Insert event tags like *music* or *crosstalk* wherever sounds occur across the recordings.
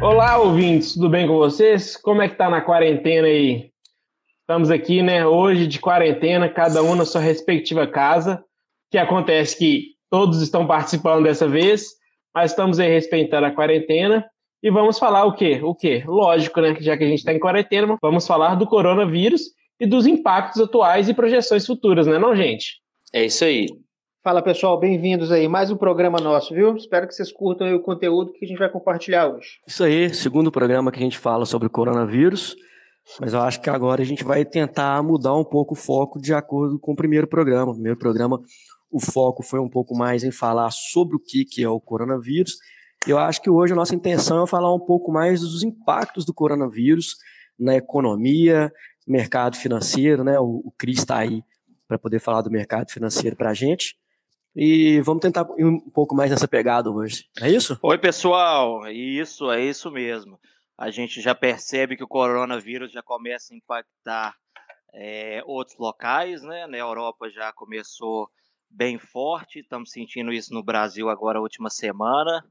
Olá, ouvintes, tudo bem com vocês? Como é que tá na quarentena aí? Estamos aqui, né, hoje de quarentena, cada um na sua respectiva casa. O que acontece que todos estão participando dessa vez, mas estamos aí respeitando a quarentena e vamos falar o quê? O quê? Lógico, né, já que a gente está em quarentena, vamos falar do coronavírus e dos impactos atuais e projeções futuras, né, não, gente? É isso aí. Fala pessoal, bem-vindos aí. Mais um programa nosso, viu? Espero que vocês curtam o conteúdo que a gente vai compartilhar hoje. Isso aí, segundo programa que a gente fala sobre o coronavírus. Mas eu acho que agora a gente vai tentar mudar um pouco o foco de acordo com o primeiro programa. O primeiro programa, o foco foi um pouco mais em falar sobre o que, que é o coronavírus. Eu acho que hoje a nossa intenção é falar um pouco mais dos impactos do coronavírus na economia, mercado financeiro, né? O, o Cris está aí para poder falar do mercado financeiro para a gente. E vamos tentar ir um pouco mais nessa pegada hoje. É isso? Oi, pessoal. Isso, é isso mesmo. A gente já percebe que o coronavírus já começa a impactar é, outros locais, né? Na Europa já começou bem forte, estamos sentindo isso no Brasil agora última semana.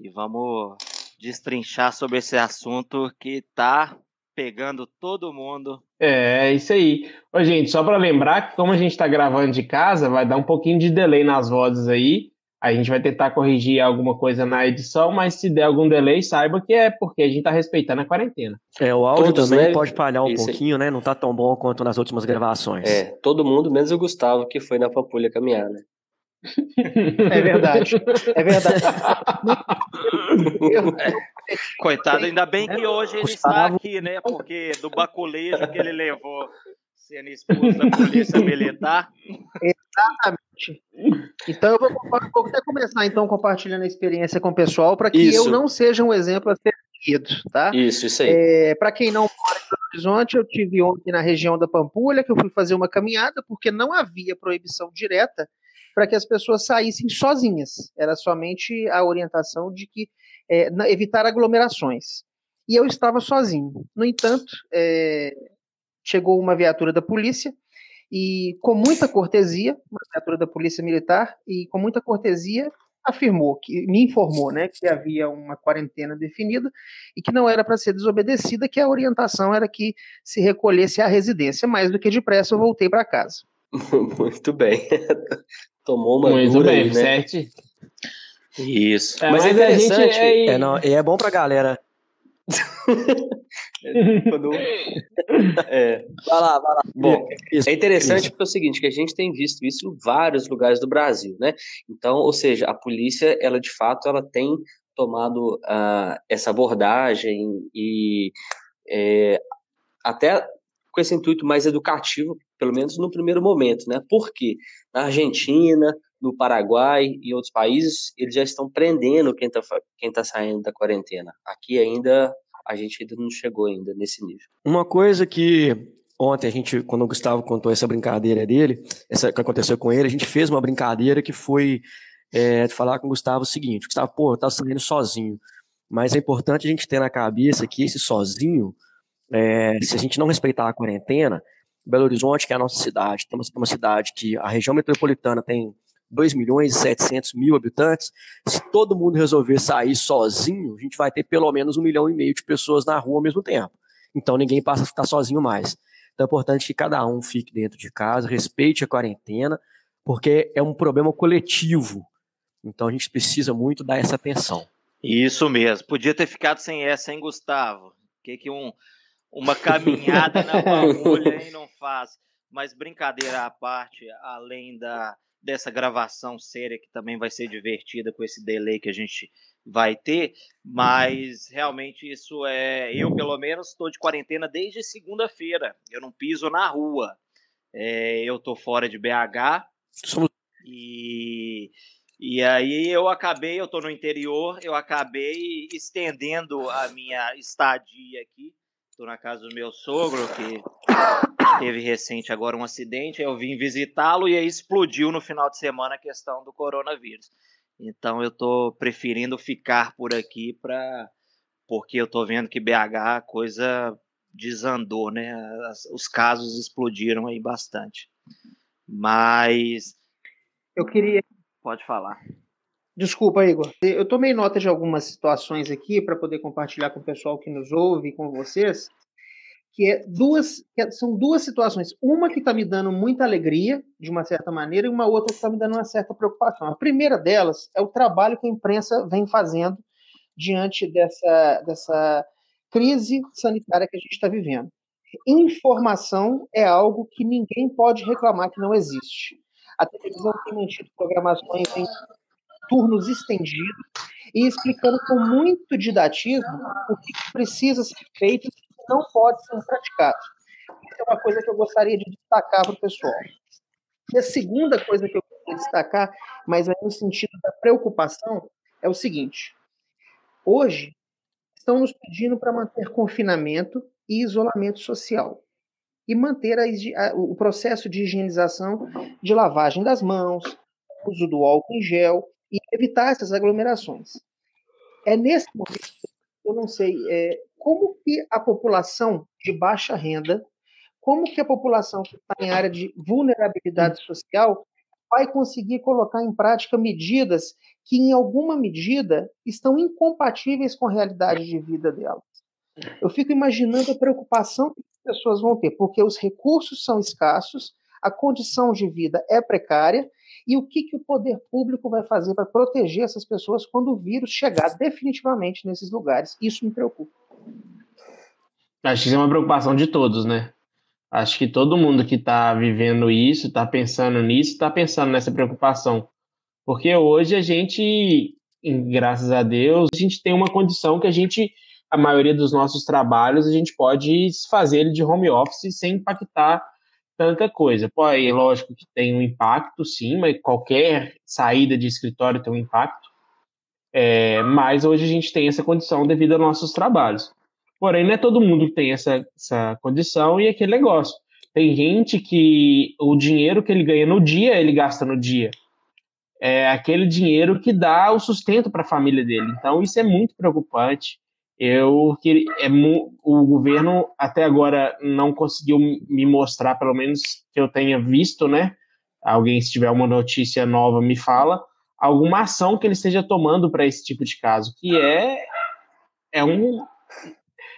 E vamos destrinchar sobre esse assunto que está pegando todo mundo. É, é isso aí. Ô, gente, só para lembrar que como a gente está gravando de casa, vai dar um pouquinho de delay nas vozes aí. A gente vai tentar corrigir alguma coisa na edição, mas se der algum delay, saiba que é porque a gente está respeitando a quarentena. É, o áudio Todos, também né? pode falhar um isso pouquinho, aí. né? Não tá tão bom quanto nas últimas gravações. É, todo mundo, menos o Gustavo, que foi na Pampulha caminhar, né? *laughs* É verdade. *laughs* É verdade. *laughs* Coitado, ainda bem que hoje ele está aqui, né? Porque do baculejo que ele levou sendo expulso da polícia militar. Exatamente. Então eu vou, vou até começar então compartilhando a experiência com o pessoal para que isso. eu não seja um exemplo a ser seguido, tá? Isso, isso aí. É, para quem não mora em Belo Horizonte, eu tive ontem na região da Pampulha que eu fui fazer uma caminhada porque não havia proibição direta para que as pessoas saíssem sozinhas. Era somente a orientação de que é, evitar aglomerações. E eu estava sozinho. No entanto, é, chegou uma viatura da polícia e, com muita cortesia, uma viatura da polícia militar, e com muita cortesia afirmou que me informou, né, que havia uma quarentena definida e que não era para ser desobedecida, que a orientação era que se recolhesse à residência. Mais do que depressa, eu voltei para casa. *laughs* Muito bem. *laughs* Tomou uma Muito dura bem, aí, né? certo? Isso. É, mas, mas é a gente interessante. é- É, não, e é bom pra galera. *laughs* Quando- é. Vai lá, vai lá. Bom, Isso, É interessante isso. porque é o seguinte, que a gente tem visto isso em vários lugares do Brasil, né? Então, ou seja, a polícia, ela de fato, ela tem tomado ah, essa abordagem e é, até com esse intuito mais educativo, pelo menos no primeiro momento, né? Porque na Argentina, no Paraguai e outros países, eles já estão prendendo quem está quem tá saindo da quarentena. Aqui ainda, a gente ainda não chegou ainda nesse nível. Uma coisa que ontem a gente, quando o Gustavo contou essa brincadeira dele, essa que aconteceu com ele, a gente fez uma brincadeira que foi é, falar com o Gustavo o seguinte: Gustavo, pô, tá saindo sozinho. Mas é importante a gente ter na cabeça que esse sozinho, é, se a gente não respeitar a quarentena, Belo Horizonte, que é a nossa cidade, temos uma cidade que a região metropolitana tem 2 milhões e 700 mil habitantes. Se todo mundo resolver sair sozinho, a gente vai ter pelo menos um milhão e meio de pessoas na rua ao mesmo tempo. Então ninguém passa a ficar sozinho mais. Então é importante que cada um fique dentro de casa, respeite a quarentena, porque é um problema coletivo. Então a gente precisa muito dar essa atenção. Isso mesmo. Podia ter ficado sem essa, hein, Gustavo? Que que um, uma caminhada na *laughs* bagulha aí não faz. Mas brincadeira à parte, além da, dessa gravação séria que também vai ser divertida com esse delay que a gente vai ter, mas realmente isso é. Eu, pelo menos, estou de quarentena desde segunda-feira. Eu não piso na rua. É, eu tô fora de BH Somos e, e aí eu acabei, eu tô no interior, eu acabei estendendo a minha estadia aqui. Tô na casa do meu sogro, que teve recente agora um acidente, eu vim visitá-lo e aí explodiu no final de semana a questão do coronavírus. Então eu tô preferindo ficar por aqui para porque eu tô vendo que BH a coisa desandou, né? Os casos explodiram aí bastante. Mas Eu queria, pode falar. Desculpa, Igor. Eu tomei nota de algumas situações aqui para poder compartilhar com o pessoal que nos ouve e com vocês, que é duas, que é, são duas situações. Uma que está me dando muita alegria, de uma certa maneira, e uma outra que está me dando uma certa preocupação. A primeira delas é o trabalho que a imprensa vem fazendo diante dessa, dessa crise sanitária que a gente está vivendo. Informação é algo que ninguém pode reclamar que não existe. A televisão tem mantido programações em turnos estendidos e explicando com muito didatismo o que precisa ser feito e não pode ser praticado. Isso é uma coisa que eu gostaria de destacar para o pessoal. E a segunda coisa que eu queria destacar, mas no sentido da preocupação, é o seguinte: hoje estão nos pedindo para manter confinamento e isolamento social e manter a, a, o processo de higienização de lavagem das mãos, uso do álcool em gel e evitar essas aglomerações. É nesse momento, eu não sei, é, como que a população de baixa renda, como que a população que está em área de vulnerabilidade social vai conseguir colocar em prática medidas que, em alguma medida, estão incompatíveis com a realidade de vida delas. Eu fico imaginando a preocupação que as pessoas vão ter, porque os recursos são escassos, a condição de vida é precária e o que, que o poder público vai fazer para proteger essas pessoas quando o vírus chegar definitivamente nesses lugares. Isso me preocupa. Acho que isso é uma preocupação de todos, né? Acho que todo mundo que está vivendo isso, está pensando nisso, está pensando nessa preocupação. Porque hoje a gente, graças a Deus, a gente tem uma condição que a gente, a maioria dos nossos trabalhos, a gente pode fazer ele de home office sem impactar tanta coisa. Pô, é lógico que tem um impacto, sim, mas qualquer saída de escritório tem um impacto. É, mas hoje a gente tem essa condição devido aos nossos trabalhos. Porém, não é todo mundo que tem essa, essa condição e aquele negócio. Tem gente que o dinheiro que ele ganha no dia, ele gasta no dia. É aquele dinheiro que dá o sustento para a família dele. Então, isso é muito preocupante. Eu que é, o governo até agora não conseguiu me mostrar, pelo menos que eu tenha visto, né? Alguém, se tiver uma notícia nova, me fala alguma ação que ele esteja tomando para esse tipo de caso, que é é um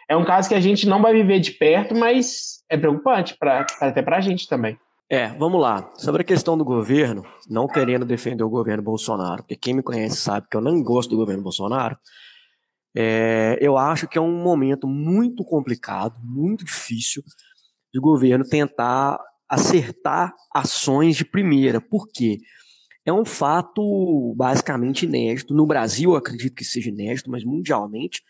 é um caso que a gente não vai viver de perto, mas é preocupante para até para a gente também. É, vamos lá. Sobre a questão do governo, não querendo defender o governo Bolsonaro, porque quem me conhece sabe que eu não gosto do governo Bolsonaro. É, eu acho que é um momento muito complicado, muito difícil, de governo tentar acertar ações de primeira. Por quê? É um fato basicamente inédito. No Brasil, acredito que seja inédito, mas mundialmente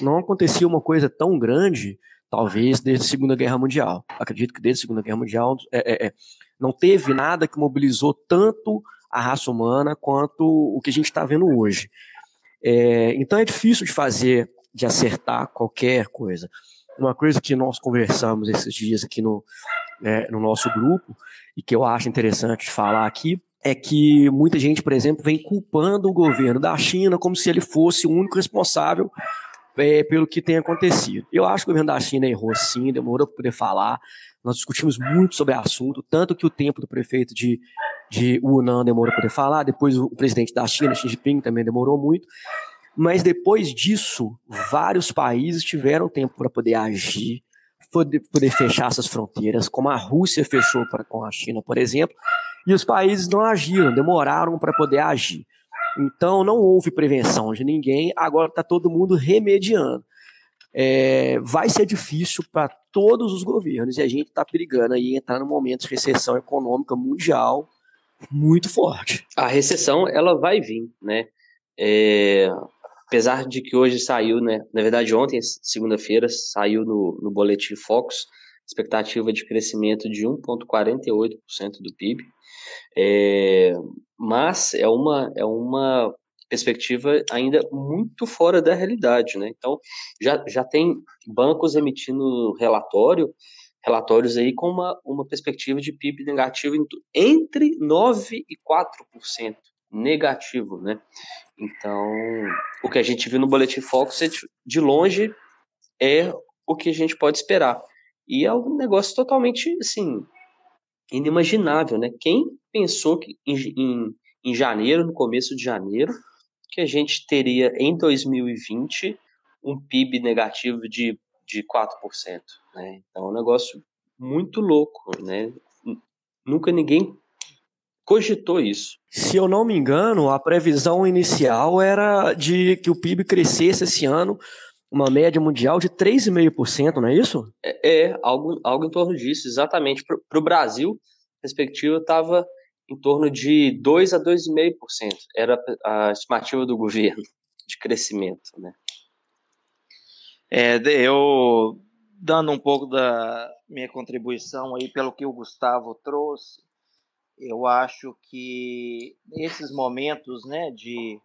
não acontecia uma coisa tão grande, talvez, desde a Segunda Guerra Mundial. Acredito que desde a Segunda Guerra Mundial é, é, é não teve nada que mobilizou tanto a raça humana quanto o que a gente está vendo hoje. É, então é difícil de fazer, de acertar qualquer coisa. Uma coisa que nós conversamos esses dias aqui no, é, no nosso grupo, e que eu acho interessante falar aqui, é que muita gente, por exemplo, vem culpando o governo da China como se ele fosse o único responsável é, pelo que tem acontecido. Eu acho que o governo da China errou sim, demorou para poder falar. Nós discutimos muito sobre o assunto, tanto que o tempo do prefeito de, de Wuhan demorou para poder falar, depois o presidente da China, Xi Jinping, também demorou muito. Mas depois disso, vários países tiveram tempo para poder agir, poder, poder fechar essas fronteiras, como a Rússia fechou pra, com a China, por exemplo, e os países não agiram, demoraram para poder agir. Então não houve prevenção de ninguém, agora está todo mundo remediando é, vai ser difícil para todos os governos e a gente está perigando aí entrar num momento de recessão econômica mundial muito forte. A recessão ela vai vir, né? É, apesar de que hoje saiu, né? Na verdade ontem, segunda-feira, saiu no, no boletim Focus expectativa de crescimento de 1,48% do PIB. É, mas é uma, é uma perspectiva ainda muito fora da realidade, né? Então, já, já tem bancos emitindo relatório, relatórios aí com uma, uma perspectiva de PIB negativo entre 9% e 4% negativo, né? Então, o que a gente viu no Boletim Focus, é de longe, é o que a gente pode esperar. E é um negócio totalmente, assim, inimaginável, né? Quem pensou que em, em em janeiro, no começo de janeiro, que a gente teria em 2020 um PIB negativo de, de 4%. Né? Então é um negócio muito louco. Né? Nunca ninguém cogitou isso. Se eu não me engano, a previsão inicial era de que o PIB crescesse esse ano uma média mundial de 3,5%, não é isso? É, é, algo, algo em torno disso, exatamente. Para o Brasil, a perspectiva estava em torno de 2 a 2,5%. Era a estimativa do governo de crescimento, né? É, eu dando um pouco da minha contribuição aí pelo que o Gustavo trouxe, eu acho que esses momentos, né, de,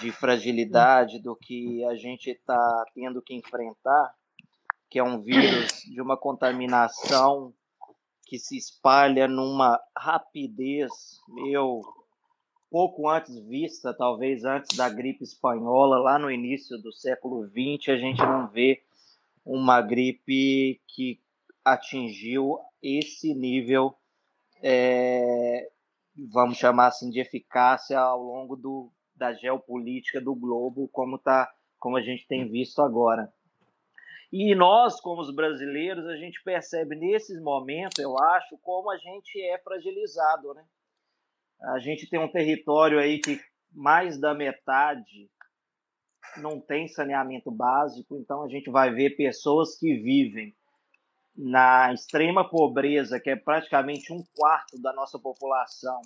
de fragilidade do que a gente está tendo que enfrentar, que é um vírus de uma contaminação que se espalha numa rapidez, meu, pouco antes vista, talvez antes da gripe espanhola, lá no início do século XX, a gente não vê uma gripe que atingiu esse nível, é, vamos chamar assim, de eficácia ao longo do, da geopolítica do globo, como, tá, como a gente tem visto agora. E nós, como os brasileiros, a gente percebe nesses momentos, eu acho, como a gente é fragilizado, né? A gente tem um território aí que mais da metade não tem saneamento básico, então a gente vai ver pessoas que vivem na extrema pobreza, que é praticamente um quarto da nossa população.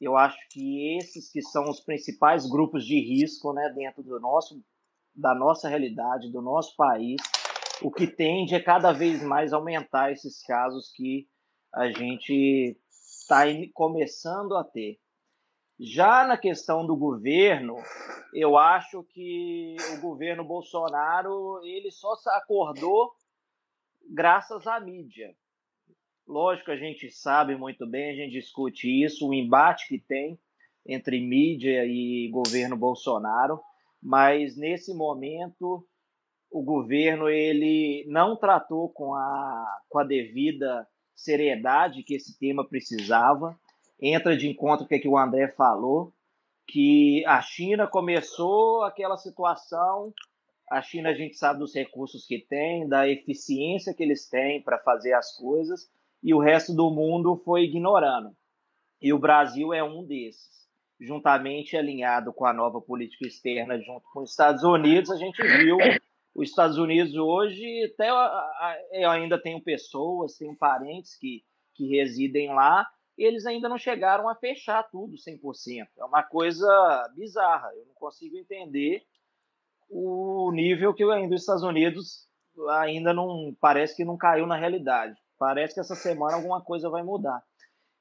Eu acho que esses que são os principais grupos de risco, né, dentro do nosso da nossa realidade, do nosso país, o que tende é cada vez mais aumentar esses casos que a gente está começando a ter. Já na questão do governo, eu acho que o governo Bolsonaro ele só se acordou graças à mídia. Lógico, a gente sabe muito bem, a gente discute isso, o embate que tem entre mídia e governo Bolsonaro, mas nesse momento o governo ele não tratou com a, com a devida seriedade que esse tema precisava. Entra de encontro com o que o André falou, que a China começou aquela situação. A China, a gente sabe dos recursos que tem, da eficiência que eles têm para fazer as coisas, e o resto do mundo foi ignorando. E o Brasil é um desses. Juntamente alinhado com a nova política externa, junto com os Estados Unidos, a gente viu os Estados Unidos hoje, até eu ainda tenho pessoas, tenho parentes que, que residem lá, eles ainda não chegaram a fechar tudo 100%. É uma coisa bizarra, eu não consigo entender o nível que ainda os Estados Unidos ainda não parece que não caiu na realidade. Parece que essa semana alguma coisa vai mudar.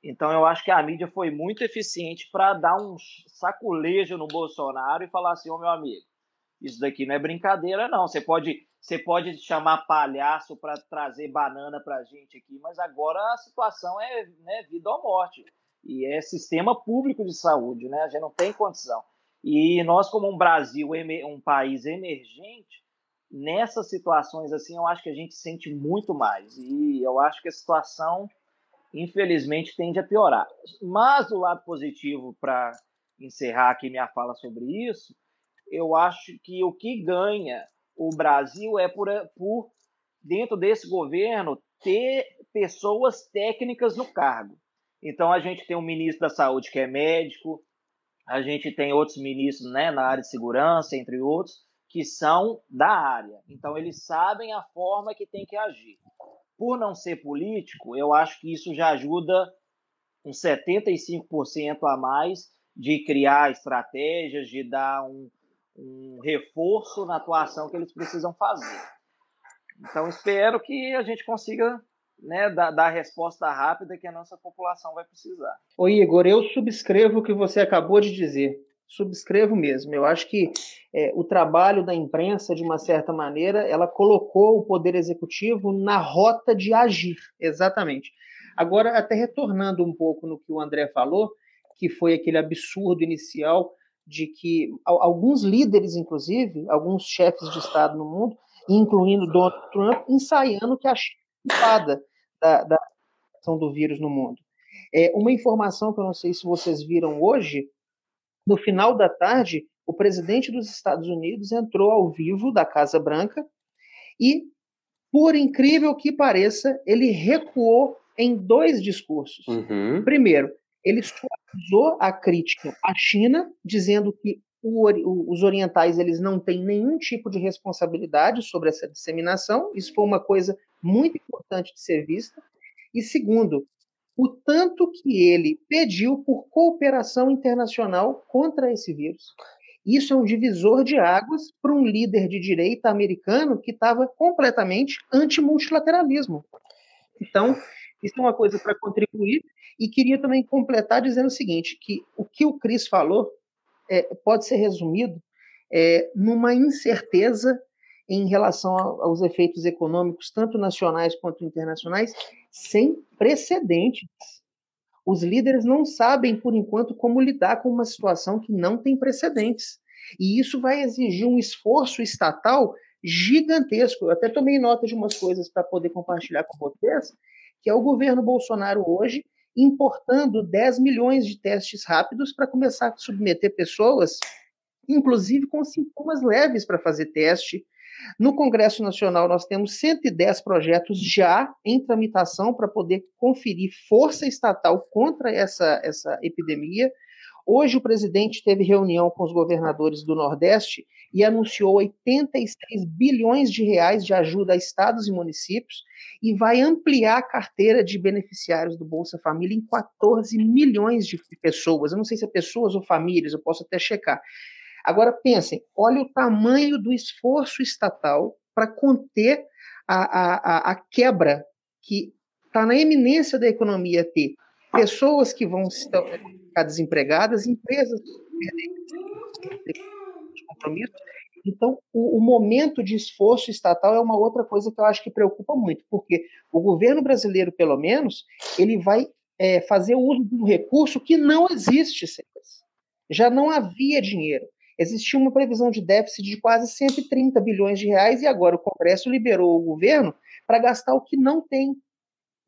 Então eu acho que a mídia foi muito eficiente para dar um saculejo no Bolsonaro e falar assim, ô oh, meu amigo, isso daqui não é brincadeira, não. Você pode, você pode chamar palhaço para trazer banana para a gente aqui, mas agora a situação é né, vida ou morte. E é sistema público de saúde, né? A gente não tem condição. E nós, como um Brasil, um país emergente, nessas situações assim, eu acho que a gente sente muito mais. E eu acho que a situação, infelizmente, tende a piorar. Mas do lado positivo, para encerrar aqui minha fala sobre isso, eu acho que o que ganha o Brasil é por, por dentro desse governo, ter pessoas técnicas no cargo. Então, a gente tem um ministro da Saúde que é médico, a gente tem outros ministros né, na área de segurança, entre outros, que são da área. Então, eles sabem a forma que tem que agir. Por não ser político, eu acho que isso já ajuda uns 75% a mais de criar estratégias, de dar um, um reforço na atuação que eles precisam fazer. Então, espero que a gente consiga né, dar, dar, a resposta rápida que a nossa população vai precisar. Ô Igor, eu subscrevo o que você acabou de dizer. Subscrevo mesmo. Eu acho que é, o trabalho da imprensa, de uma certa maneira, ela colocou o poder executivo na rota de agir, exatamente. Agora, até retornando um pouco no que o André falou, que foi aquele absurdo inicial de que alguns líderes, inclusive, alguns chefes de Estado no mundo, incluindo Donald Trump, ensaiando que a China é da, da ação do vírus no mundo. É, uma informação que eu não sei se vocês viram hoje, no final da tarde, o presidente dos Estados Unidos entrou ao vivo da Casa Branca e, por incrível que pareça, ele recuou em dois discursos. Uhum. Primeiro, ele suavizou a crítica à China, dizendo que o, os orientais eles não têm nenhum tipo de responsabilidade sobre essa disseminação. Isso foi uma coisa muito importante de ser vista. E segundo, o tanto que ele pediu por cooperação internacional contra esse vírus. Isso é um divisor de águas para um líder de direita americano que estava completamente anti-multilateralismo. Então, isso é uma coisa para contribuir. E queria também completar dizendo o seguinte, que o que o Cris falou é, pode ser resumido é, numa incerteza em relação aos efeitos econômicos, tanto nacionais quanto internacionais, sem precedentes. Os líderes não sabem, por enquanto, como lidar com uma situação que não tem precedentes. E isso vai exigir um esforço estatal gigantesco. Eu até tomei nota de umas coisas para poder compartilhar com vocês, que é o governo Bolsonaro hoje importando 10 milhões de testes rápidos para começar a submeter pessoas, inclusive com sintomas leves, para fazer teste. No Congresso Nacional, nós temos 110 projetos já em tramitação para poder conferir força estatal contra essa, essa epidemia. Hoje, o presidente teve reunião com os governadores do Nordeste e anunciou 86 bilhões de reais de ajuda a estados e municípios e vai ampliar a carteira de beneficiários do Bolsa Família em 14 milhões de pessoas. Eu não sei se é pessoas ou famílias, eu posso até checar. Agora, pensem, olha o tamanho do esforço estatal para conter a, a, a quebra que está na eminência da economia ter pessoas que vão ficar desempregadas, empresas compromisso. Então, o, o, momento de esforço estatal é uma outra coisa que eu acho que preocupa muito, porque o governo brasileiro, pelo menos, ele vai é, fazer uso de um recurso que não existe, já não havia dinheiro. Existia uma previsão de déficit de quase 130 bilhões de reais e agora o Congresso liberou o governo para gastar o que não tem.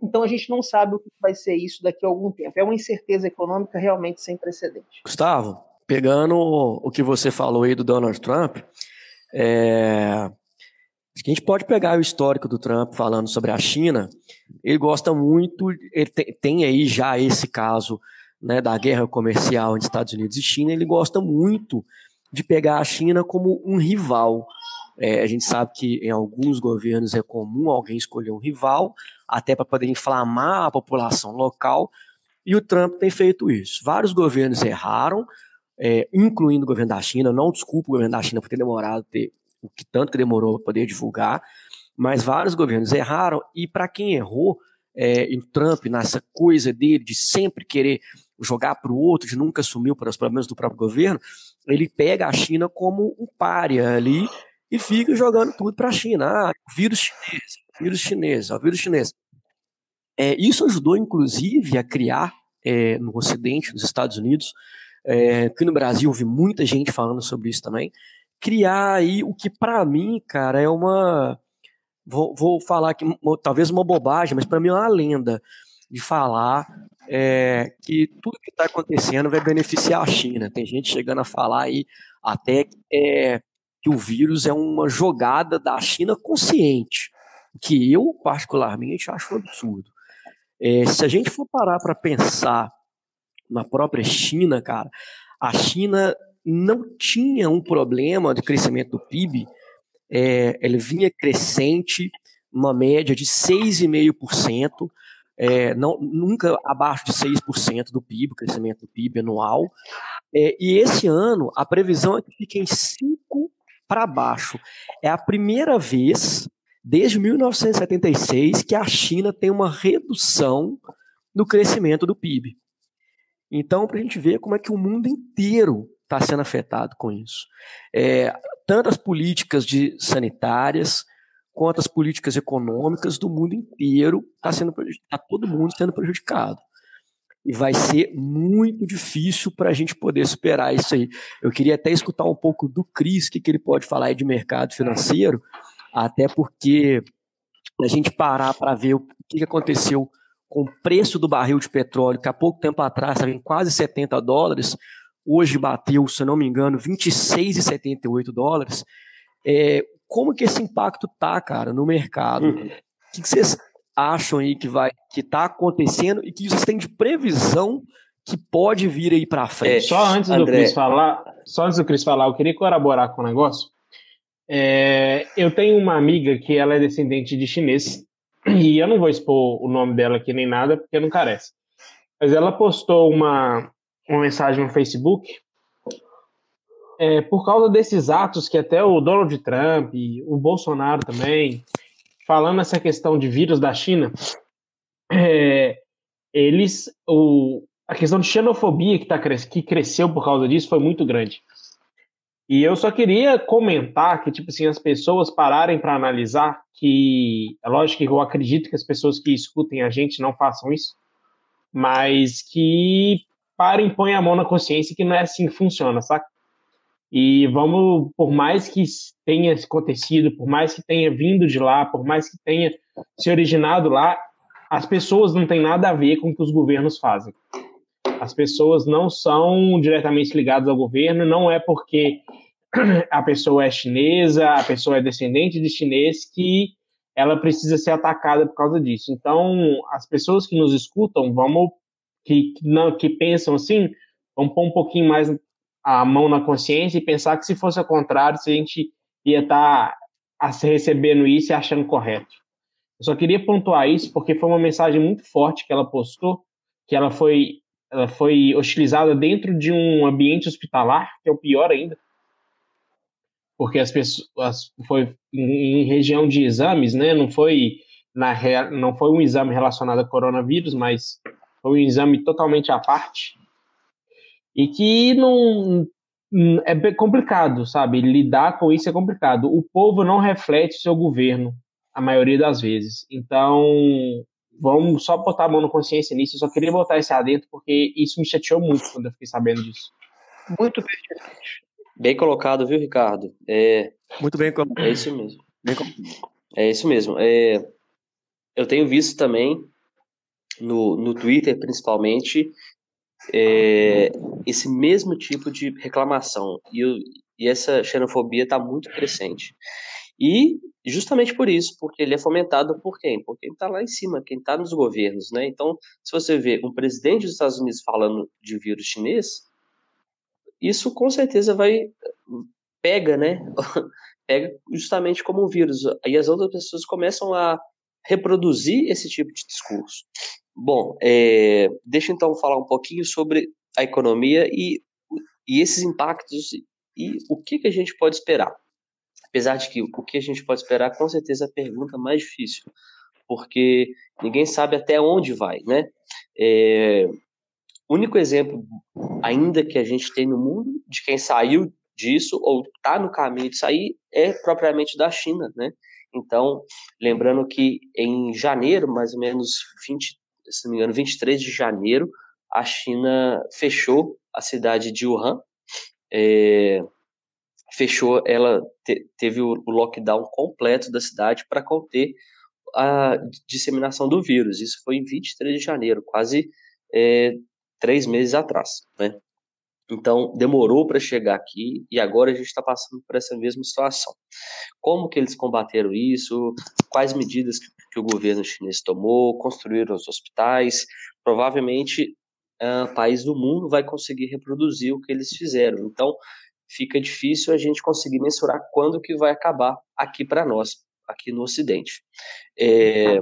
Então a gente não sabe o que vai ser isso daqui a algum tempo. É uma incerteza econômica realmente sem precedente. Gustavo, pegando o que você falou aí do Donald Trump, é... a gente pode pegar o histórico do Trump falando sobre a China. Ele gosta muito, ele tem aí já esse caso né, da guerra comercial entre Estados Unidos e China. Ele gosta muito de pegar a China como um rival. É, a gente sabe que em alguns governos é comum alguém escolher um rival, até para poder inflamar a população local, e o Trump tem feito isso. Vários governos erraram, é, incluindo o governo da China. Não desculpo o governo da China por ter demorado, ter, o que tanto que demorou para poder divulgar, mas vários governos erraram, e para quem errou, é, o Trump, nessa coisa dele de sempre querer jogar para o outro, de nunca assumir para os problemas do próprio governo, ele pega a China como um párea ali e fica jogando tudo para a China. Ah, vírus chinês, vírus chinês, ó, vírus chinês. É, isso ajudou, inclusive, a criar é, no Ocidente, nos Estados Unidos, é, no Brasil houve muita gente falando sobre isso também, criar aí o que para mim, cara, é uma. Vou, vou falar aqui, talvez uma bobagem, mas para mim é uma lenda de falar é, que tudo que está acontecendo vai beneficiar a China. Tem gente chegando a falar aí até é, que o vírus é uma jogada da China consciente, que eu particularmente acho um absurdo. É, se a gente for parar para pensar na própria China, cara, a China não tinha um problema de crescimento do PIB, é, ele vinha crescente, uma média de 6,5%, é, nunca abaixo de 6% do PIB, crescimento do PIB anual. É, e esse ano, a previsão é que fique em 5% para baixo. É a primeira vez, desde 1976, que a China tem uma redução no crescimento do PIB. Então, para a gente ver como é que o mundo inteiro está sendo afetado com isso. É, tanto as políticas de sanitárias, quanto as políticas econômicas do mundo inteiro está sendo tá todo mundo sendo prejudicado. E vai ser muito difícil para a gente poder superar isso aí. Eu queria até escutar um pouco do Cris, o que, que ele pode falar aí de mercado financeiro, até porque a gente parar para ver o que aconteceu com o preço do barril de petróleo, que há pouco tempo atrás estava em quase 70 dólares, hoje bateu, se não me engano, 26,78 dólares. É, como que esse impacto tá, cara, no mercado? Uhum. O que, que vocês acham aí que vai que está acontecendo e que vocês têm de previsão que pode vir aí para frente? É, só antes André... do Cris falar, só antes do Cris falar, eu queria colaborar com o um negócio. É, eu tenho uma amiga que ela é descendente de chinês e eu não vou expor o nome dela aqui nem nada porque não carece. Mas ela postou uma, uma mensagem no Facebook é, por causa desses atos que até o Donald Trump, o Bolsonaro também, falando essa questão de vírus da China, é, eles, o, a questão de xenofobia que, tá, que cresceu por causa disso foi muito grande. E eu só queria comentar que, tipo assim, as pessoas pararem para analisar que, é lógico que eu acredito que as pessoas que escutem a gente não façam isso, mas que parem, põem a mão na consciência que não é assim que funciona, saca? E vamos, por mais que tenha acontecido, por mais que tenha vindo de lá, por mais que tenha se originado lá, as pessoas não têm nada a ver com o que os governos fazem. As pessoas não são diretamente ligadas ao governo, não é porque a pessoa é chinesa, a pessoa é descendente de chinês que ela precisa ser atacada por causa disso. Então, as pessoas que nos escutam, vamos que não que pensam assim, vamos pôr um pouquinho mais a mão na consciência e pensar que se fosse ao contrário, se a gente ia estar tá recebendo isso e achando correto. Eu só queria pontuar isso porque foi uma mensagem muito forte que ela postou, que ela foi, ela foi hostilizada dentro de um ambiente hospitalar, que é o pior ainda, porque as pessoas foi em, região de exames, né? Não foi na não foi um exame relacionado a coronavírus, mas foi um exame totalmente à parte e que não é complicado, sabe? Lidar com isso é complicado. O povo não reflete o seu governo a maioria das vezes. Então, vamos só botar a mão na consciência nisso. Eu só queria botar esse adentro porque isso me chateou muito quando eu fiquei sabendo disso. Muito pertinente. Bem colocado, viu, Ricardo? É... Muito bem colocado. É isso mesmo. É isso mesmo. É... Eu tenho visto também no, no Twitter, principalmente, é, esse mesmo tipo de reclamação. E, e essa xenofobia está muito crescente. E justamente por isso, porque ele é fomentado por quem? Por quem está lá em cima, quem está nos governos, né? Então, se você vê um presidente dos Estados Unidos falando de vírus chinês, isso com certeza vai pega, né? *laughs* pega justamente como um vírus. E as outras pessoas começam a reproduzir esse tipo de discurso. Bom, é, deixa então falar um pouquinho sobre a economia e, e esses impactos e o que, que a gente pode esperar. Apesar de que o que a gente pode esperar, com certeza, é a pergunta mais difícil, porque ninguém sabe até onde vai, né? É, único exemplo ainda que a gente tem no mundo de quem saiu disso ou está no caminho de sair é propriamente da China, né? Então, lembrando que em janeiro, mais ou menos 20, se não me engano, 23 de janeiro, a China fechou a cidade de Wuhan, é, fechou, ela te, teve o, lockdown completo da cidade para conter a disseminação do vírus. Isso foi em 23 de janeiro, quase é, três meses atrás, né? Então, demorou para chegar aqui e agora a gente está passando por essa mesma situação. Como que eles combateram isso? Quais medidas que, que o governo chinês tomou? Construíram os hospitais? Provavelmente, uh, país do mundo vai conseguir reproduzir o que eles fizeram. Então, fica difícil a gente conseguir mensurar quando que vai acabar aqui para nós, aqui no Ocidente. É,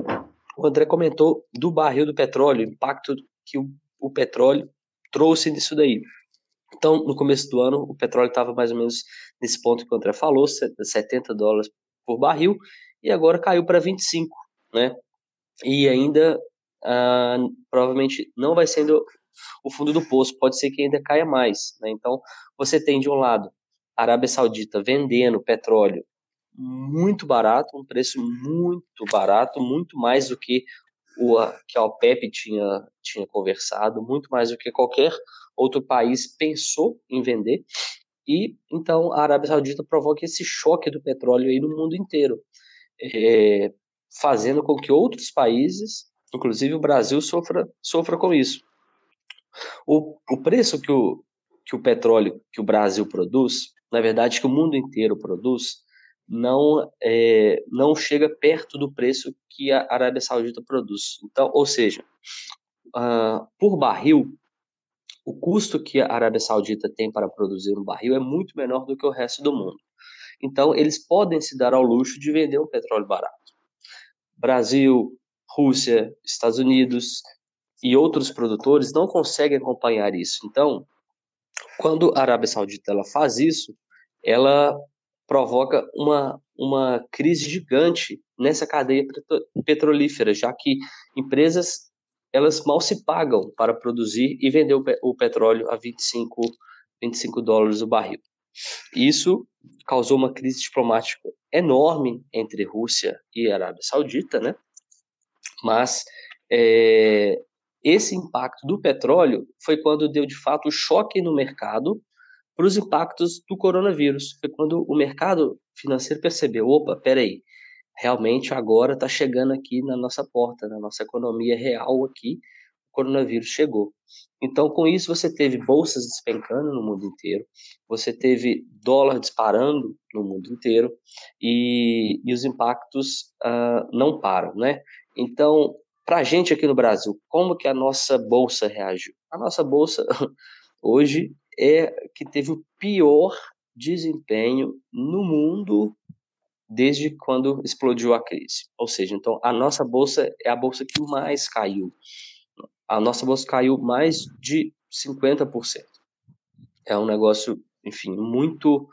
o André comentou do barril do petróleo, o impacto que o, o petróleo trouxe nisso daí. Então, no começo do ano, o petróleo estava mais ou menos nesse ponto que o André falou, 70 dólares por barril, e agora caiu para 25, né? E ainda ah, provavelmente não vai sendo o fundo do poço, pode ser que ainda caia mais, né? Então, você tem de um lado a Arábia Saudita vendendo petróleo muito barato, um preço muito barato, muito mais do que o que a OPEP tinha, tinha conversado, muito mais do que qualquer outro país pensou em vender. E então a Arábia Saudita provoca esse choque do petróleo aí no mundo inteiro, é, fazendo com que outros países inclusive o Brasil sofra, sofra com isso. O, o preço que o, que o petróleo que o Brasil produz, na verdade que o mundo inteiro produz, não é, não chega perto do preço que a Arábia Saudita produz. Então, ou seja, uh, por barril, o custo que a Arábia Saudita tem para produzir um barril é muito menor do que o resto do mundo. Então, eles podem se dar ao luxo de vender um petróleo barato. Brasil, Rússia, Estados Unidos e outros produtores não conseguem acompanhar isso. Então, quando a Arábia Saudita ela faz isso, ela provoca uma, uma crise gigante nessa cadeia petrolífera, já que empresas elas mal se pagam para produzir e vender o, petróleo a 25, 25 dólares o barril. Isso causou uma crise diplomática enorme entre Rússia e Arábia Saudita, né? Mas é, esse impacto do petróleo foi quando deu de fato o choque no mercado para os impactos do coronavírus. Foi quando o mercado financeiro percebeu: opa, peraí, realmente agora está chegando aqui na nossa porta, na nossa economia real aqui, o coronavírus chegou. Então, com isso, você teve bolsas despencando no mundo inteiro, você teve dólar disparando no mundo inteiro e, e os impactos uh, não param, né? Então, para a gente aqui no Brasil, como que a nossa bolsa reagiu? A nossa bolsa *laughs* hoje é que teve o pior desempenho no mundo desde quando explodiu a crise. Ou seja, então a nossa bolsa é a bolsa que mais caiu. A nossa bolsa caiu mais de 50%. É um negócio, enfim, muito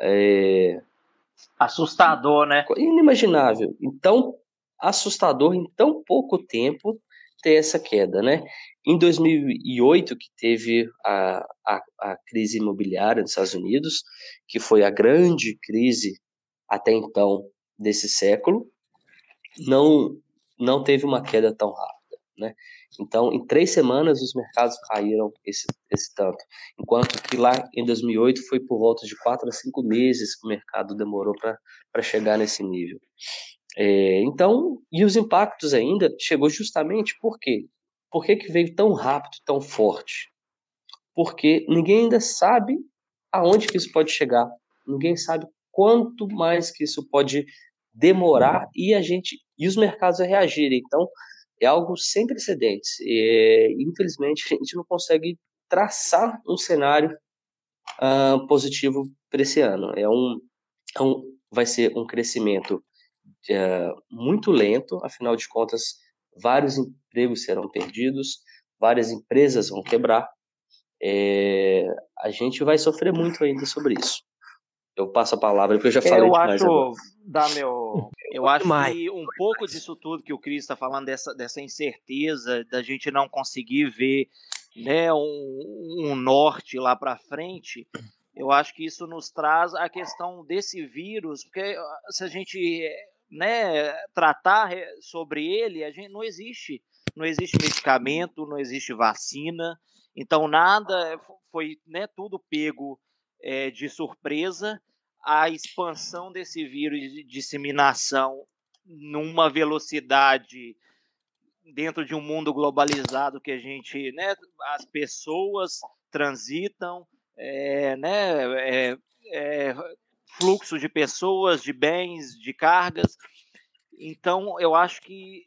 é... assustador, né? Inimaginável. Então, assustador em tão pouco tempo ter essa queda, né? Em 2008, que teve a, a, a crise imobiliária nos Estados Unidos, que foi a grande crise até então desse século, não, não teve uma queda tão rápida. Né? Então, em três semanas, os mercados caíram esse, esse tanto. Enquanto que lá em 2008 foi por volta de quatro a cinco meses que o mercado demorou para chegar nesse nível. É, então, e os impactos ainda chegou justamente por quê? Por que, que veio tão rápido, tão forte? Porque ninguém ainda sabe aonde que isso pode chegar. Ninguém sabe quanto mais que isso pode demorar e a gente e os mercados a reagirem. Então, é algo sem precedentes. Infelizmente, a gente não consegue traçar um cenário uh, positivo para esse ano. É um, é um, vai ser um crescimento uh, muito lento, afinal de contas, vários empregos serão perdidos, várias empresas vão quebrar. É, a gente vai sofrer muito ainda sobre isso eu passo a palavra, porque eu já falei eu demais. Acho, dá meu, *laughs* eu acho que um pouco disso tudo que o Cris está falando, dessa, dessa incerteza, da gente não conseguir ver né, um, um norte lá para frente, eu acho que isso nos traz a questão desse vírus, porque se a gente né, tratar sobre ele, a gente não existe, não existe medicamento, não existe vacina, então nada foi né, tudo pego é, de surpresa a expansão desse vírus de disseminação numa velocidade dentro de um mundo globalizado que a gente, né, as pessoas transitam, é, né, é, é, fluxo de pessoas, de bens, de cargas. Então, eu acho que,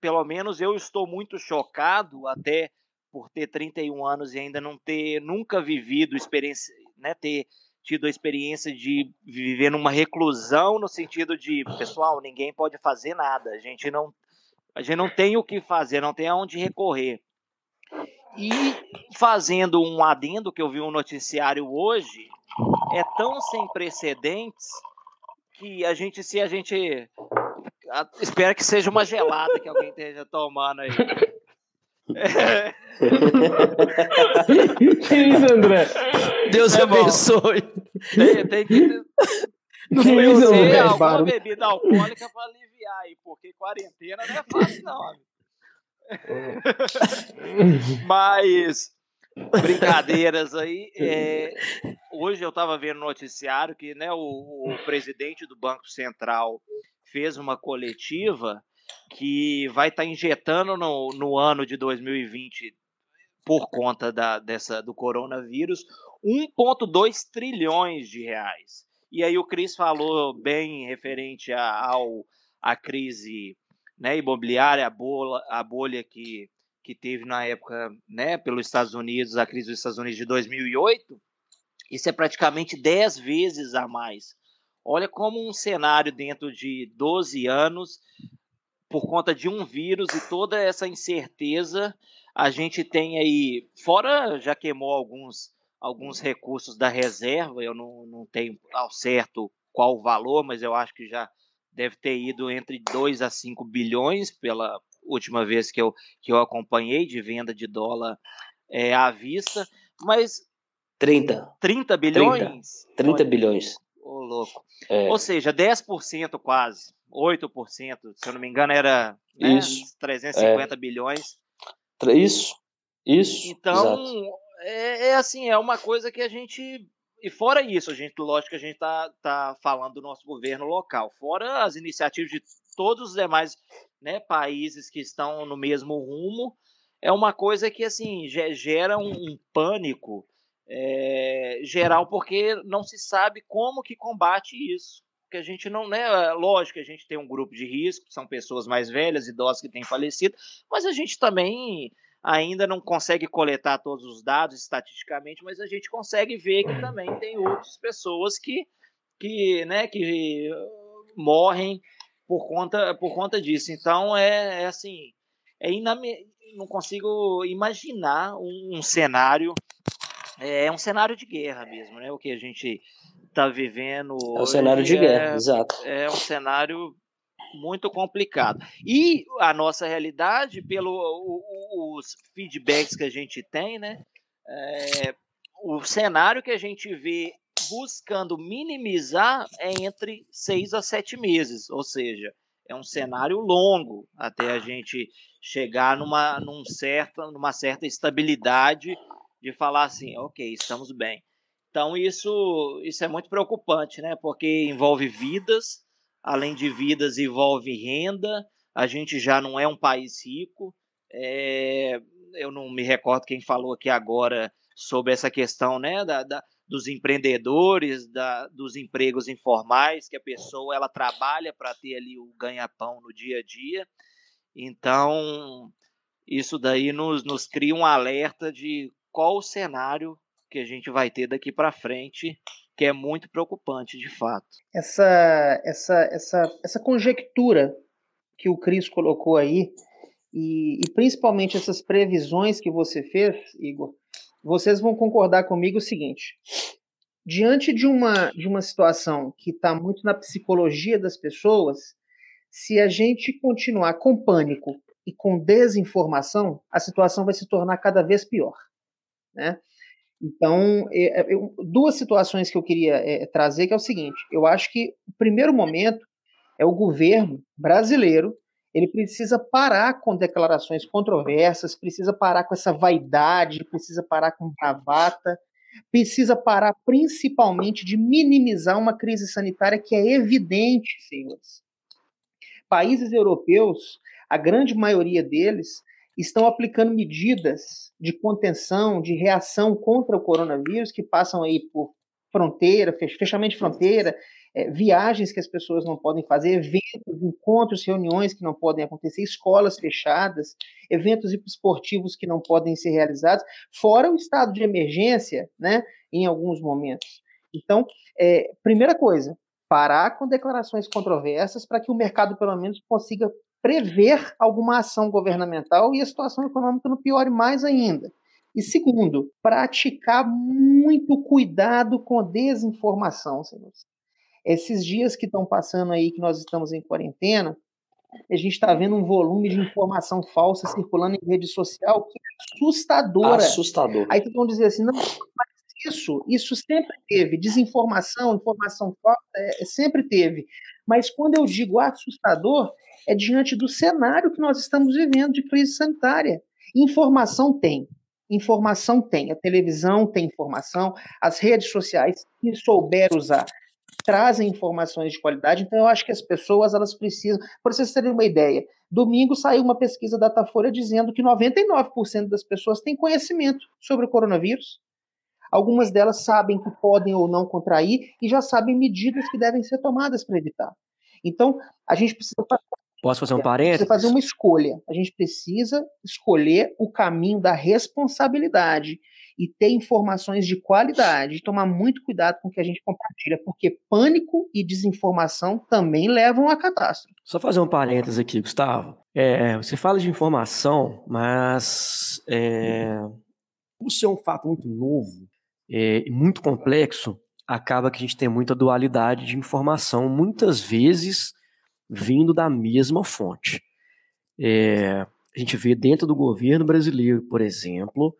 pelo menos, eu estou muito chocado até por ter 31 anos e ainda não ter nunca vivido experiência, né, ter tido a experiência de viver numa reclusão no sentido de, pessoal, ninguém pode fazer nada, a gente não a gente não tem o que fazer, não tem aonde recorrer. E fazendo um adendo que eu vi um noticiário hoje, é tão sem precedentes que a gente se a gente espera que seja uma gelada que alguém esteja tomando aí. É. *laughs* que isso, André? Deus é abençoe. Tem, tem que. *laughs* Não que isso, André? alguma barulho. bebida alcoólica para aliviar aí, porque quarentena não é fácil, não. *laughs* Mas brincadeiras aí. É, *laughs* hoje eu estava vendo no noticiário que né, o, o, presidente do Banco Central fez uma coletiva que vai estar tá injetando no, no ano de 2020 por conta da, dessa, do coronavírus 1,2 trilhões de reais. E aí o Cris falou bem referente a, ao, a crise né, imobiliária, a bolha, a bolha que, que teve na época né, pelos Estados Unidos, a crise dos Estados Unidos de 2008, isso é praticamente 10 vezes a mais. Olha como um cenário dentro de 12 anos, por conta de um vírus e toda essa incerteza, a gente tem aí, fora já queimou alguns, alguns recursos da reserva, eu não, não tenho ao certo qual o valor, mas eu acho que já deve ter ido entre 2 a 5 bilhões pela última vez que eu, que eu acompanhei de venda de dólar é, à vista, mas 30. 30 bilhões? 30, 30 bilhões. Ô, oh, louco. É. Ou seja, 10% quase, 8%, se eu não me engano, era né, Isso. 350 é. bilhões. Isso, isso. Então, é, é, assim, é uma coisa que a gente. E fora isso, a gente, lógico que a gente tá, tá falando do nosso governo local, fora as iniciativas de todos os demais né, países que estão no mesmo rumo, é uma coisa que assim gera um, um pânico é, geral, porque não se sabe como que combate isso. Que a gente não, né? Lógico que a gente tem um grupo de risco, são pessoas mais velhas, idosas que têm falecido, mas a gente também ainda não consegue coletar todos os dados estatisticamente, mas a gente consegue ver que também tem outras pessoas que, que, né, que morrem por conta, por conta disso. Então é, é assim, é iname... não consigo imaginar um, um cenário é um cenário de guerra mesmo, né? O que a gente está vivendo. É um cenário de guerra, é, exato. É um cenário muito complicado. E a nossa realidade, pelos feedbacks que a gente tem, né? É, o cenário que a gente vê buscando minimizar é entre seis a sete meses, ou seja, é um cenário longo até a gente chegar numa, num certa, numa certa estabilidade de falar assim, ok, estamos bem. Então isso, isso é muito preocupante, né? Porque envolve vidas, além de vidas envolve renda. A gente já não é um país rico. É, eu não me recordo quem falou aqui agora sobre essa questão, né, da, da dos empreendedores, da, dos empregos informais, que a pessoa ela trabalha para ter ali o ganha-pão no dia a dia. Então, isso daí nos, nos cria um alerta de qual o cenário que a gente vai ter daqui para frente, que é muito preocupante, de fato. Essa, essa, essa, essa conjectura que o Cris colocou aí, e, e, principalmente essas previsões que você fez, Igor, vocês vão concordar comigo o seguinte: diante de uma, de uma situação que está muito na psicologia das pessoas, se a gente continuar com pânico e com desinformação, a situação vai se tornar cada vez pior. Né? Então, é, eu, duas situações que eu queria é, trazer, que é o seguinte, eu acho que o primeiro momento é o governo brasileiro, ele precisa parar com declarações controversas, precisa parar com essa vaidade, precisa parar com bravata, precisa parar principalmente de minimizar uma crise sanitária que é evidente, senhores. Países europeus, a grande maioria deles, estão aplicando medidas de contenção, de reação contra o coronavírus, que passam aí por fronteira, fechamento de fronteira, é, viagens que as pessoas não podem fazer, eventos, encontros, reuniões que não podem acontecer, escolas fechadas, eventos esportivos que não podem ser realizados, fora o estado de emergência, né, em alguns momentos. Então, é, primeira coisa, parar com declarações controversas para que o mercado, pelo menos, consiga prever alguma ação governamental e a situação econômica não piore mais ainda. E segundo, praticar muito cuidado com desinformação, senhores. Esses dias que estão passando aí, que nós estamos em quarentena, a gente está vendo um volume de informação falsa circulando em rede social que é assustadora. Assustador. Aí vão dizer assim, não, mas isso, isso sempre teve. Desinformação, informação falsa, é, sempre teve. Mas quando eu digo assustador, é diante do cenário que nós estamos vivendo de crise sanitária. Informação tem. Informação tem. A televisão tem informação, as redes sociais, se souber usar, trazem informações de qualidade. Então, eu acho que as pessoas elas precisam. Para vocês terem uma ideia, domingo saiu uma pesquisa da Datafolha dizendo que 99% das pessoas têm conhecimento sobre o coronavírus. Algumas delas sabem que podem ou não contrair e já sabem medidas que devem ser tomadas para evitar. Então, a gente precisa Posso fazer um parênteses? Precisa fazer uma escolha. A gente precisa escolher o caminho da responsabilidade e ter informações de qualidade, e tomar muito cuidado com o que a gente compartilha, porque pânico e desinformação também levam à catástrofe. Só fazer um parênteses aqui, Gustavo. É, você fala de informação, mas é, por ser um fato muito novo é, e muito complexo, acaba que a gente tem muita dualidade de informação, muitas vezes vindo da mesma fonte. É, a gente vê dentro do governo brasileiro, por exemplo,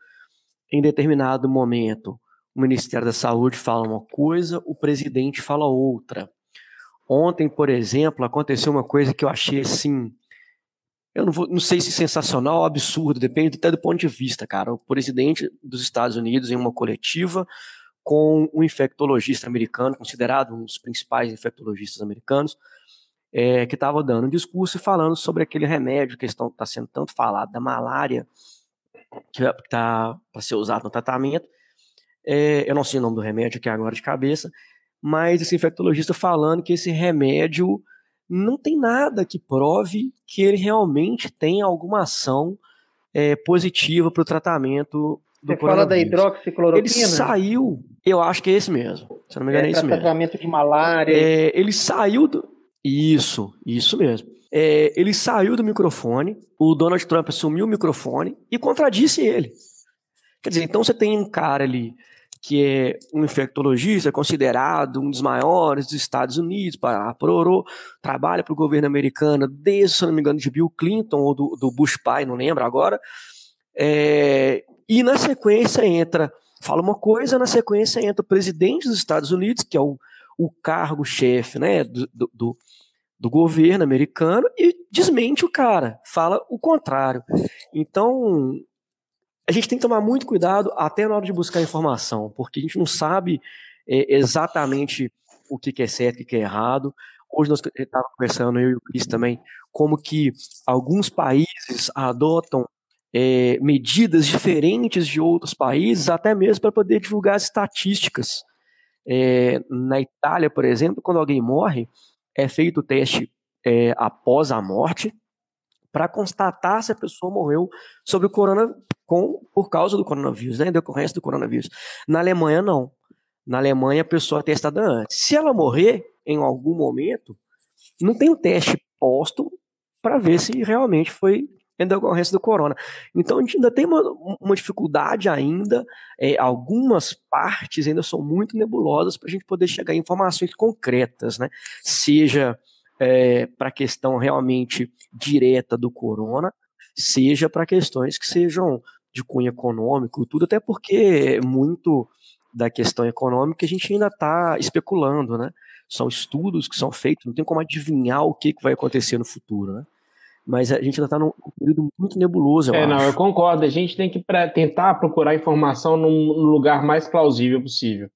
em determinado momento, o Ministério da Saúde fala uma coisa, o presidente fala outra. Ontem, por exemplo, aconteceu uma coisa que eu achei assim. Eu não, vou, não sei se sensacional ou absurdo, depende até do ponto de vista, cara. O presidente dos Estados Unidos, em uma coletiva, com um infectologista americano, considerado um dos principais infectologistas americanos, é, que estava dando um discurso e falando sobre aquele remédio que está sendo tanto falado, da malária, que está para ser usado no tratamento. É, eu não sei o nome do remédio aqui agora de cabeça, mas esse infectologista falando que esse remédio não tem nada que prove que ele realmente tem alguma ação é, positiva para o tratamento do Você fala da hidroxicloroquina? Ele saiu, eu acho que é esse mesmo. Se não me engano, é, é esse mesmo. tratamento de malária. É, ele saiu do. Isso, isso mesmo. É, ele saiu do microfone, o Donald Trump assumiu o microfone e contradisse ele. Quer dizer, então você tem um cara ali que é um infectologista, considerado um dos maiores dos Estados Unidos, para Prorô, trabalha para o governo americano desde, se não me engano, de Bill Clinton ou do, do Bush pai, não lembro agora. É, e na sequência entra, fala uma coisa, na sequência entra o presidente dos Estados Unidos, que é o, o cargo-chefe né, do, do, do governo americano e desmente o cara, fala o contrário. Então, a gente tem que tomar muito cuidado até na hora de buscar informação, porque a gente não sabe é, exatamente o que, que é certo e o que é errado. Hoje nós estávamos conversando, eu e o Cris também, como que alguns países adotam é, medidas diferentes de outros países, até mesmo para poder divulgar as estatísticas. É, na Itália, por exemplo, quando alguém morre, é feito o teste é, após a morte para constatar se a pessoa morreu sobre o corona com, por causa do coronavírus, né, decorrência do coronavírus. Na Alemanha, não. Na Alemanha, a pessoa é testada antes. Se ela morrer em algum momento, não tem o teste posto para ver se realmente foi em decorrência do corona. Então a gente ainda tem uma, uma dificuldade ainda, é, algumas partes ainda são muito nebulosas para a gente poder chegar a informações concretas, né? Seja é, para a questão realmente direta do corona, seja para questões que sejam de cunho econômico, tudo, até porque muito da questão econômica a gente ainda está especulando, né? São estudos que são feitos, não tem como adivinhar o que, que vai acontecer no futuro, né? Mas a gente ainda está num período muito nebuloso. Eu é, acho. não, eu concordo. A gente tem que tentar procurar informação no lugar mais plausível possível.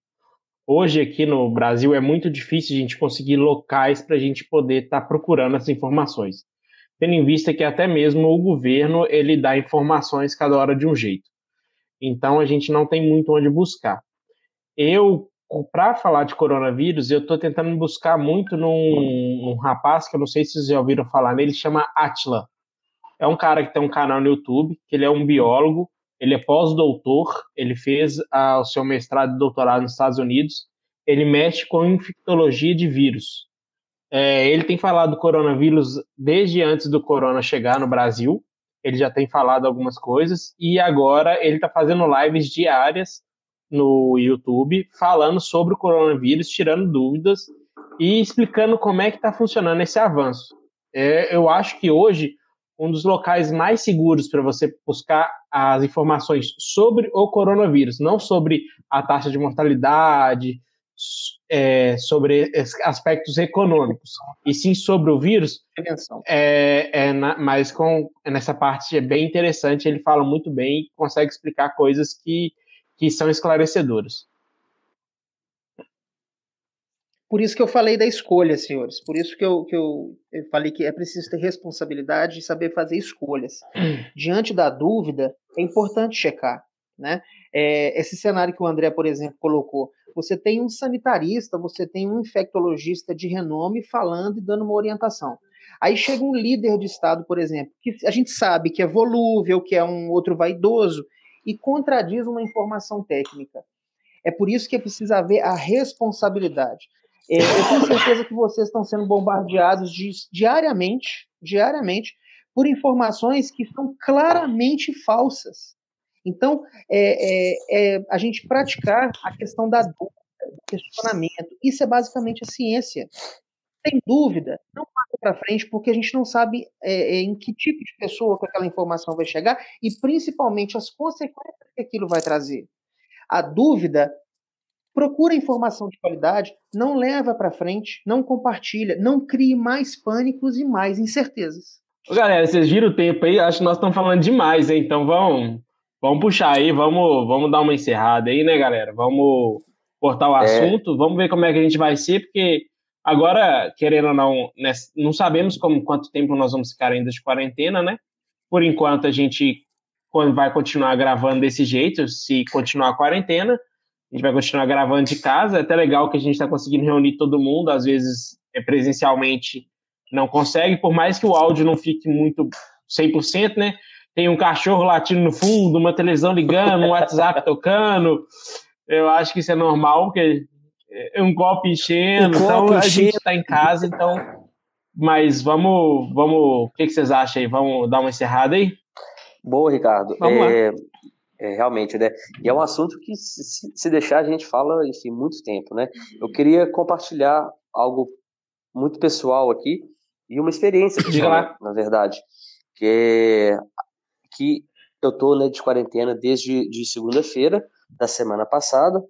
Hoje, aqui no Brasil, é muito difícil a gente conseguir locais para a gente poder estar tá procurando essas informações. Tendo em vista que até mesmo o governo ele dá informações cada hora de um jeito. Então, a gente não tem muito onde buscar. Eu para falar de coronavírus, eu estou tentando buscar muito num, num, rapaz que eu não sei se vocês já ouviram falar nele, chama Atila. É um cara que tem um canal no YouTube, que ele é um biólogo, ele é pós-doutor, ele fez ah, o seu mestrado e doutorado nos Estados Unidos, ele mexe com infectologia de vírus. É, ele tem falado do coronavírus desde antes do corona chegar no Brasil, ele já tem falado algumas coisas, e agora ele está fazendo lives diárias no YouTube falando sobre o coronavírus, tirando dúvidas e explicando como é que está funcionando esse avanço. É, eu acho que hoje um dos locais mais seguros para você buscar as informações sobre o coronavírus, não sobre a taxa de mortalidade, é, sobre aspectos econômicos, e sim sobre o vírus, é, é na, mas com, nessa parte é bem interessante, ele fala muito bem e consegue explicar coisas que que são esclarecedoras. Por isso que eu falei da escolha, senhores. Por isso que eu, que eu, eu falei que é preciso ter responsabilidade e saber fazer escolhas. *clears throat* Diante da dúvida, é importante checar. Né? É, esse cenário que o André, por exemplo, colocou. Você tem um sanitarista, você tem um infectologista de renome falando e dando uma orientação. Aí chega um líder de Estado, por exemplo, que a gente sabe que é volúvel, que é um outro vaidoso, e contradiz uma informação técnica. É por isso que é haver a responsabilidade. É, eu tenho certeza que vocês estão sendo bombardeados de, diariamente, diariamente, por informações que são claramente falsas. Então, é, é, é, a gente praticar a questão da dúvida, do questionamento, isso é basicamente a ciência. Sem dúvida, não passa para frente porque a gente não sabe é, é, em que tipo de pessoa que aquela informação vai chegar e principalmente as consequências que aquilo vai trazer. A dúvida procura informação de qualidade, não leva para frente, não compartilha, não crie mais pânicos e mais incertezas. Galera, vocês viram o tempo aí? Acho que nós estamos falando demais, hein? Então vamos, vamos puxar aí, vamos, vamos dar uma encerrada aí, né, galera? Vamos cortar o é. assunto, é. vamos ver como é que a gente vai ser, porque agora, querendo ou não, né, não sabemos como quanto tempo nós vamos ficar ainda de quarentena, né? Por enquanto a gente vai continuar gravando desse jeito, se continuar a quarentena. A gente vai continuar gravando de casa. É até legal que a gente está conseguindo reunir todo mundo, às vezes é presencialmente não consegue, por mais que o áudio não fique muito 100%, né? Tem um cachorro latindo no fundo, uma televisão ligando, um WhatsApp tocando. Eu acho que isso é normal, porque é um copo enchendo, um então a enchendo. gente está em casa, então. Mas vamos, vamos. O que, que, vocês acham aí? Vamos dar uma encerrada aí? Boa, Ricardo. Vamos é, lá. É, realmente, né? E é um assunto que, se, se deixar, a gente fala, enfim, muito tempo, né? Eu queria compartilhar algo muito pessoal aqui e uma experiência pessoal, né, na verdade, que é que eu tô né, de quarentena desde de segunda-feira da semana passada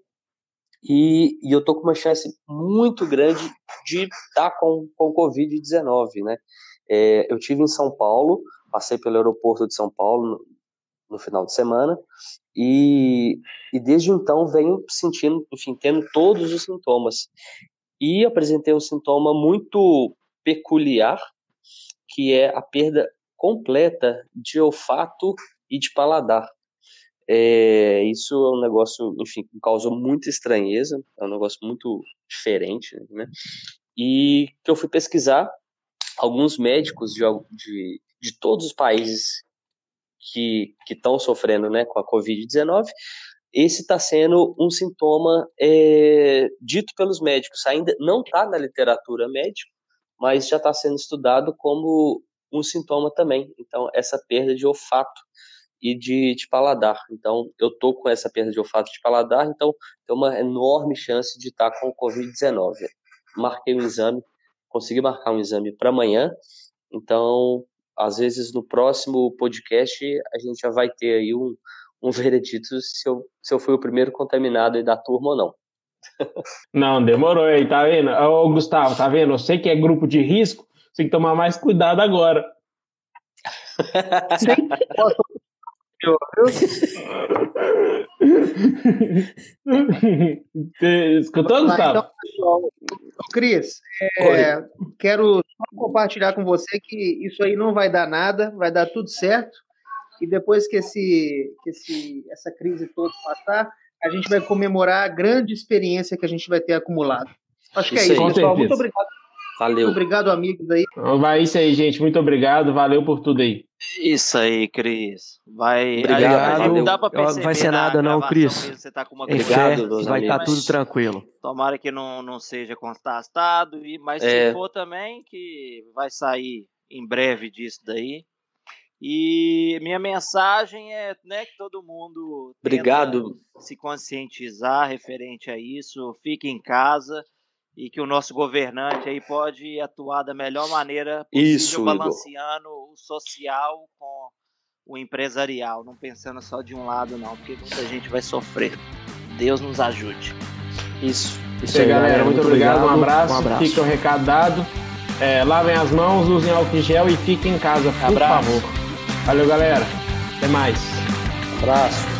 e, e eu tô com uma chance muito grande de estar tá com com covid-19, né? É, eu tive em São Paulo, passei pelo aeroporto de São Paulo no final de semana, e, e desde então venho sentindo, enfim, tendo todos os sintomas. E apresentei um sintoma muito peculiar, que é a perda completa de olfato e de paladar. É, isso é um negócio, enfim, que causou muita estranheza, é um negócio muito diferente, né? E que eu fui pesquisar, alguns médicos de, de, de todos os países que estão sofrendo né, com a Covid-19, esse está sendo um sintoma é, dito pelos médicos. Ainda não está na literatura médica, mas já está sendo estudado como um sintoma também. Então, essa perda de olfato e de, de paladar. Então, eu estou com essa perda de olfato e de paladar, então tem uma enorme chance de estar tá com Covid-19. Marquei um exame, consegui marcar um exame para amanhã, então às vezes no próximo podcast a gente já vai ter aí um, um *laughs* veredito se eu, se eu fui o primeiro contaminado aí da turma ou não. Não, demorou aí, tá vendo? Ô, Gustavo, tá vendo? Eu sei que é grupo de risco, tem que tomar mais cuidado agora. *laughs* Escutou, Gustavo? Então, pessoal, Cris, é, quero compartilhar com você que isso aí não vai dar nada, vai dar tudo certo. E depois que, esse, que esse, essa crise toda passar, a gente vai comemorar a grande experiência que a gente vai ter acumulado. Acho que é isso, pessoal. Certeza. Muito obrigado. Valeu. Muito obrigado, amigos aí. Vai isso aí, gente. Muito obrigado. Valeu por tudo aí. Isso aí, Cris. Vai. Obrigado. Não dá pra perceber vai ser nada, não, Cris. Você tá com uma Obrigado, vai estar tá tudo tranquilo. Tomara que não, não seja constatado, mas é. se for também, que vai sair em breve disso daí. E minha mensagem é né, que todo mundo Obrigado. se conscientizar referente a isso, fique em casa e que o nosso governante aí pode atuar da melhor maneira possível, Isso, balanceando Igor. o social com o empresarial, não pensando só de um lado não, porque muita gente vai sofrer. Deus nos ajude. Isso. Isso aí, galera. Muito, muito obrigado, obrigado. Um, abraço. um abraço. Fica o recado dado. É, lavem as mãos, usem álcool em gel e fiquem em casa, por abraço. favor. Valeu, galera. Até mais. Abraço.